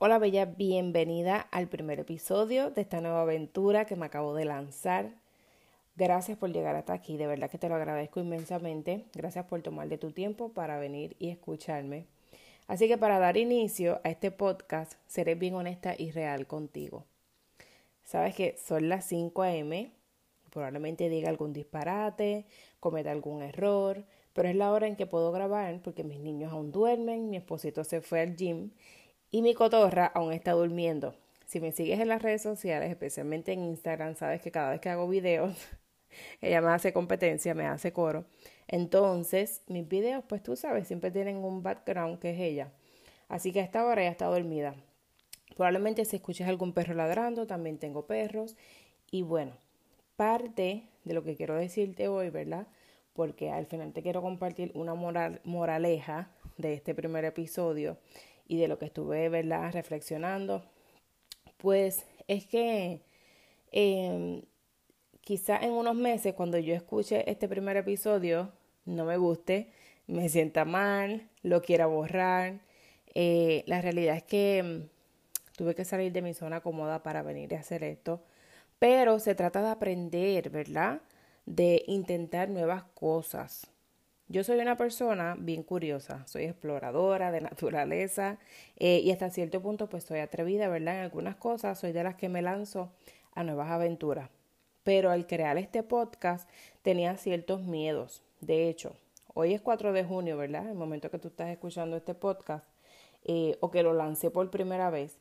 Hola Bella, bienvenida al primer episodio de esta nueva aventura que me acabo de lanzar. Gracias por llegar hasta aquí, de verdad que te lo agradezco inmensamente. Gracias por tomar de tu tiempo para venir y escucharme. Así que para dar inicio a este podcast, seré bien honesta y real contigo. Sabes que son las 5 a.m., probablemente diga algún disparate, cometa algún error, pero es la hora en que puedo grabar porque mis niños aún duermen, mi esposito se fue al gym y mi cotorra aún está durmiendo. Si me sigues en las redes sociales, especialmente en Instagram, sabes que cada vez que hago videos, ella me hace competencia, me hace coro. Entonces, mis videos, pues tú sabes, siempre tienen un background que es ella. Así que a esta hora ya está dormida. Probablemente si escuches algún perro ladrando, también tengo perros. Y bueno, parte de lo que quiero decirte hoy, ¿verdad? Porque al final te quiero compartir una moral, moraleja de este primer episodio y de lo que estuve, ¿verdad?, reflexionando, pues es que eh, quizá en unos meses, cuando yo escuche este primer episodio, no me guste, me sienta mal, lo quiera borrar. Eh, la realidad es que em, tuve que salir de mi zona cómoda para venir a hacer esto, pero se trata de aprender, ¿verdad? De intentar nuevas cosas. Yo soy una persona bien curiosa, soy exploradora de naturaleza eh, y hasta cierto punto pues soy atrevida, ¿verdad? En algunas cosas soy de las que me lanzo a nuevas aventuras. Pero al crear este podcast tenía ciertos miedos. De hecho, hoy es 4 de junio, ¿verdad? El momento que tú estás escuchando este podcast eh, o que lo lancé por primera vez.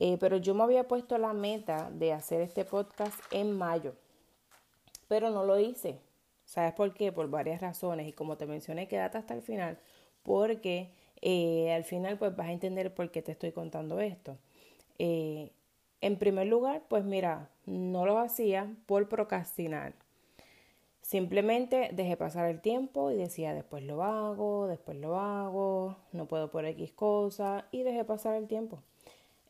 Eh, pero yo me había puesto la meta de hacer este podcast en mayo, pero no lo hice ¿Sabes por qué? Por varias razones. Y como te mencioné, quédate hasta el final, porque eh, al final pues vas a entender por qué te estoy contando esto. Eh, en primer lugar, pues mira, no lo hacía por procrastinar. Simplemente dejé pasar el tiempo y decía, después lo hago, después lo hago, no puedo por X cosa y dejé pasar el tiempo.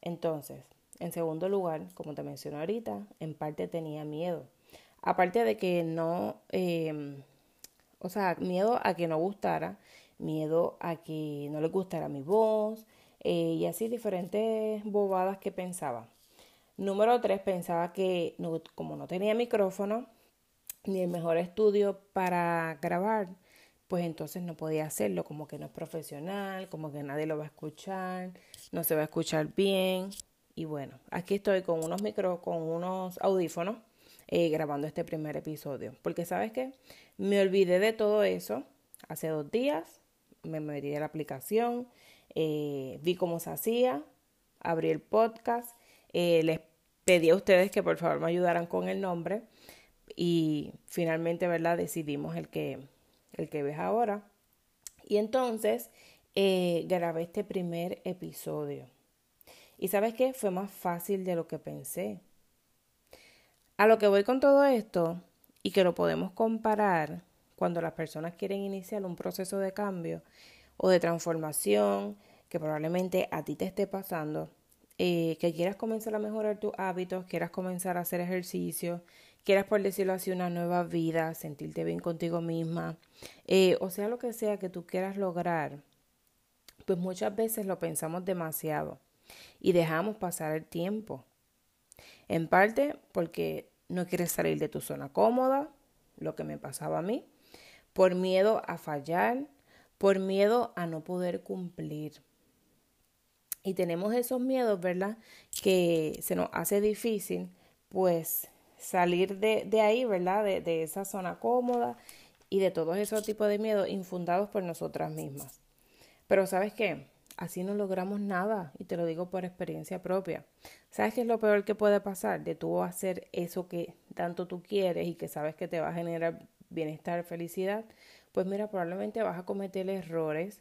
Entonces, en segundo lugar, como te mencioné ahorita, en parte tenía miedo. Aparte de que no, eh, o sea, miedo a que no gustara, miedo a que no le gustara mi voz eh, y así diferentes bobadas que pensaba. Número tres, pensaba que como no tenía micrófono ni el mejor estudio para grabar, pues entonces no podía hacerlo, como que no es profesional, como que nadie lo va a escuchar, no se va a escuchar bien. Y bueno, aquí estoy con unos micro, con unos audífonos eh, grabando este primer episodio. Porque sabes qué, me olvidé de todo eso hace dos días, me metí a la aplicación, eh, vi cómo se hacía, abrí el podcast, eh, les pedí a ustedes que por favor me ayudaran con el nombre y finalmente, ¿verdad? Decidimos el que, el que ves ahora. Y entonces grabé este primer episodio. Y sabes qué? Fue más fácil de lo que pensé. A lo que voy con todo esto y que lo podemos comparar cuando las personas quieren iniciar un proceso de cambio o de transformación que probablemente a ti te esté pasando, eh, que quieras comenzar a mejorar tus hábitos, quieras comenzar a hacer ejercicio, quieras por decirlo así una nueva vida, sentirte bien contigo misma, eh, o sea lo que sea que tú quieras lograr, pues muchas veces lo pensamos demasiado y dejamos pasar el tiempo. En parte porque no quieres salir de tu zona cómoda, lo que me pasaba a mí, por miedo a fallar, por miedo a no poder cumplir. Y tenemos esos miedos, ¿verdad? Que se nos hace difícil, pues, salir de, ahí, ¿verdad? De, de esa zona cómoda y de todos esos tipos de miedos infundados por nosotras mismas. Pero ¿sabes qué? Así no logramos nada y te lo digo por experiencia propia. ¿Sabes qué es lo peor que puede pasar? De tú hacer eso que tanto tú quieres y que sabes que te va a generar bienestar, felicidad, pues mira, probablemente vas a cometer errores,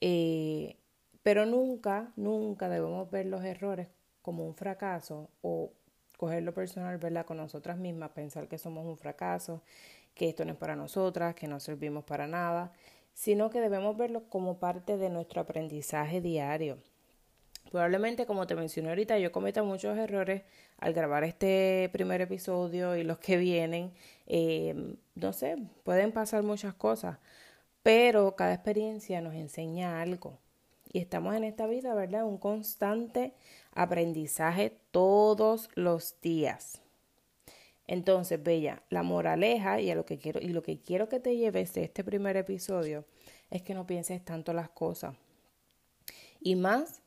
eh, pero nunca, nunca debemos ver los errores como un fracaso o cogerlo personal, verla con nosotras mismas, pensar que somos un fracaso, que esto no es para nosotras, que no servimos para nada sino que debemos verlo como parte de nuestro aprendizaje diario. Probablemente, como te mencioné ahorita, yo cometa muchos errores al grabar este primer episodio y los que vienen. Eh, no sé, pueden pasar muchas cosas, pero cada experiencia nos enseña algo. y estamos en esta vida, ¿verdad? Un constante aprendizaje todos los días. Entonces, Bella, la moraleja y a lo que quiero y lo que quiero que te lleves de este primer episodio es que no pienses tanto las cosas. Y más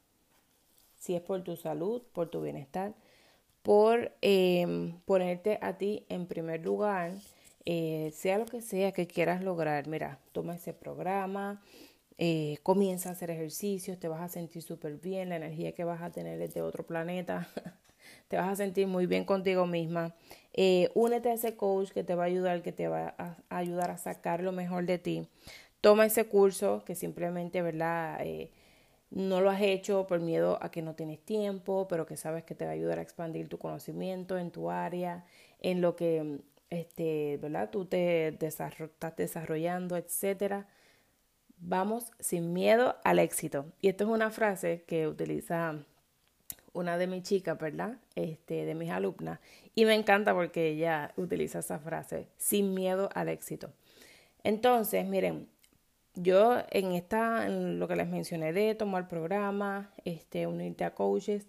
si es por tu salud, por tu bienestar, por em, ponerte a ti en primer lugar, eh, sea lo que sea que quieras lograr. Mira, toma ese programa, eh, comienza a hacer ejercicios, te vas a sentir súper bien, la energía que vas a tener es de otro planeta, te vas a sentir muy bien contigo misma. Eh, únete a ese coach que te va a ayudar, que te va a, ayudar a sacar lo mejor de ti. Toma ese curso que simplemente, ¿verdad? Eh, no lo has hecho por miedo a que no tienes tiempo, pero que sabes que te va a ayudar a expandir tu conocimiento en tu área, en lo que este, ¿verdad? tú te estás desarrollando, etcétera. Vamos sin miedo al éxito. Y esto es una frase que utiliza una de mis chicas, ¿verdad? Este, de mis alumnas. Y me encanta porque ella utiliza esa frase, sin miedo al éxito. Entonces, miren, yo en esta, en lo que les mencioné de tomar programa, este, unirte a coaches,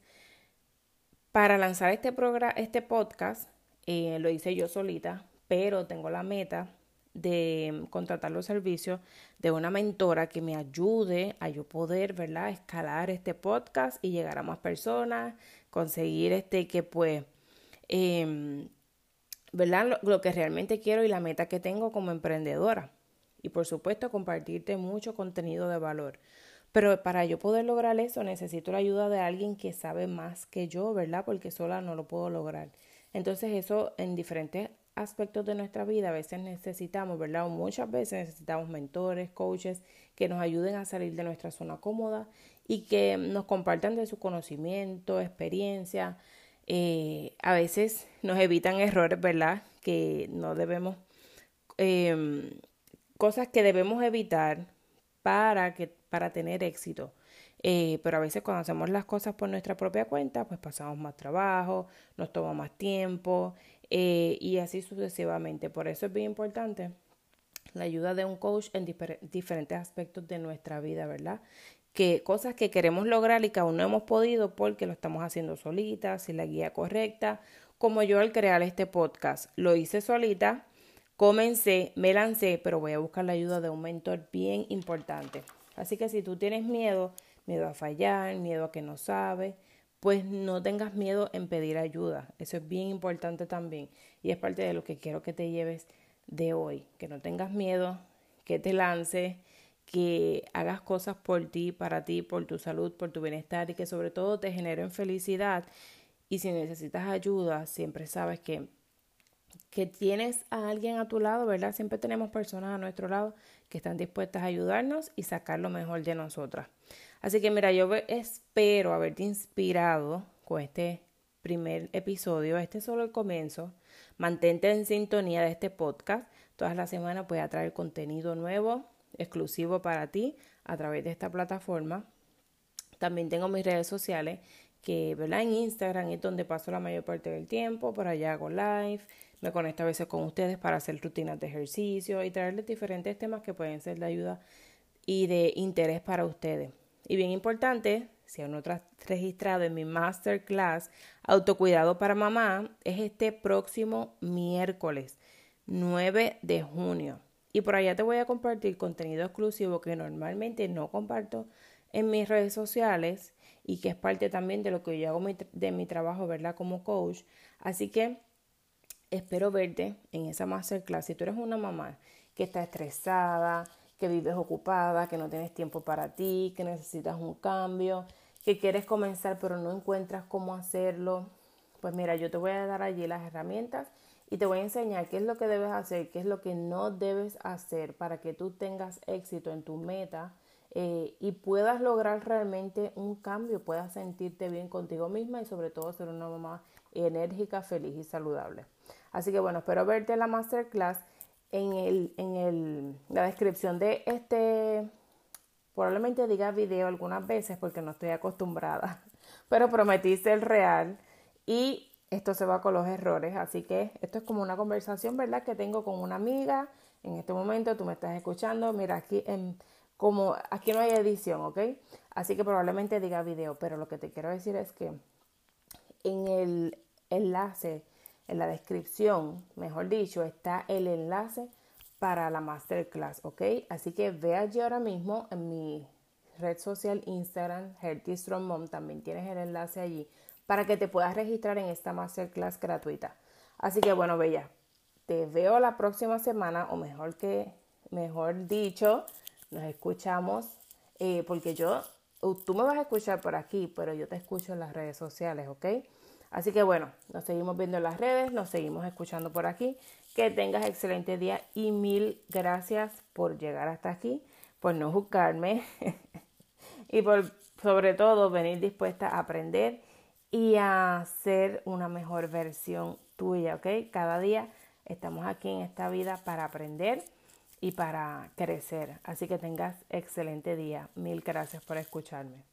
para lanzar este este podcast, eh, lo hice yo solita, pero tengo la meta de contratar los servicios de una mentora que me ayude a yo poder, ¿verdad?, escalar este podcast y llegar a más personas, conseguir este que pues, eh, ¿verdad?, lo, que realmente quiero y la meta que tengo como emprendedora. Y por supuesto, compartirte mucho contenido de valor. Pero para yo poder lograr eso necesito la ayuda de alguien que sabe más que yo, ¿verdad? Porque sola no lo puedo lograr. Entonces eso en diferentes aspectos de nuestra vida a veces necesitamos, ¿verdad? O muchas veces necesitamos mentores, coaches que nos ayuden a salir de nuestra zona cómoda y que nos compartan de su conocimiento, experiencia. Eh, a veces nos evitan errores, ¿verdad? Que no debemos, em, cosas que debemos evitar para, que, para tener éxito. Eh, pero a veces cuando hacemos las cosas por nuestra propia cuenta, pues pasamos más trabajo, nos toma más tiempo eh, y así sucesivamente. Por eso es bien importante la ayuda de un coach en diferentes aspectos de nuestra vida, ¿verdad? Que cosas que queremos lograr y que aún no hemos podido porque lo estamos haciendo solitas, sin la guía correcta, como yo al crear este podcast. Lo hice solita, comencé, me lancé, pero voy a buscar la ayuda de un mentor bien importante. Así que si tú tienes miedo, miedo a fallar, miedo a que no sabes, pues no tengas miedo en pedir ayuda. Eso es bien importante también y es parte de lo que quiero que te lleves de hoy. Que no tengas miedo, que te lances, que hagas cosas por ti, para ti, por tu salud, por tu bienestar y que sobre todo te generen felicidad. Y si necesitas ayuda, siempre sabes que que tienes a alguien a tu lado, ¿verdad? Siempre tenemos personas a nuestro lado que están dispuestas a ayudarnos y sacar lo mejor de nosotras. Así que mira, yo espero haberte inspirado con este primer episodio. Este es solo el comienzo. Mantente en sintonía de este podcast. Todas las semanas voy a traer contenido nuevo, exclusivo para ti, a través de esta plataforma. También tengo mis redes sociales, que ¿verdad? en Instagram es donde paso la mayor parte del tiempo. Por allá hago live. Me conecto a veces con ustedes para hacer rutinas de ejercicio y traerles diferentes temas que pueden ser de ayuda y de interés para ustedes. Y bien importante, si aún no te has registrado en mi masterclass Autocuidado para Mamá, es este próximo miércoles 9 de junio. Y por allá te voy a compartir contenido exclusivo que normalmente no comparto en mis redes sociales y que es parte también de lo que yo hago de mi trabajo, ¿verdad? Como coach. Así que espero verte en esa masterclass. Si tú eres una mamá que está estresada, que vives ocupada, que no tienes tiempo para ti, que necesitas un cambio, que quieres comenzar pero no encuentras cómo hacerlo, pues mira, yo te voy a dar allí las herramientas y te voy a enseñar qué es lo que debes hacer, qué es lo que no debes hacer para que tú tengas éxito en tu meta eh, y puedas lograr realmente un cambio, puedas sentirte bien contigo misma y sobre todo ser una mamá enérgica, feliz y saludable. Así que bueno, espero verte en la masterclass en, el, en el, la descripción de este, probablemente diga video algunas veces porque no estoy acostumbrada, pero prometí ser real y esto se va con los errores, así que esto es como una conversación, ¿verdad? Que tengo con una amiga, en este momento tú me estás escuchando, mira aquí en como aquí no hay edición, ¿ok? Así que probablemente diga video, pero lo que te quiero decir es que en el enlace, en la descripción, mejor dicho, está el enlace para la masterclass, ¿ok? Así que ve allí ahora mismo en mi red social Instagram, Healthy Strong Mom, también tienes el enlace allí para que te puedas registrar en esta masterclass gratuita. Así que bueno, Bella, te veo la próxima semana, o mejor que, mejor dicho, nos escuchamos, eh, porque yo, tú me vas a escuchar por aquí, pero yo te escucho en las redes sociales, ¿ok? Así que bueno, nos seguimos viendo en las redes, nos seguimos escuchando por aquí. Que tengas excelente día y mil gracias por llegar hasta aquí, por no juzgarme y por sobre todo venir dispuesta a aprender y a ser una mejor versión tuya, ¿ok? Cada día estamos aquí en esta vida para aprender y para crecer. Así que tengas excelente día. Mil gracias por escucharme.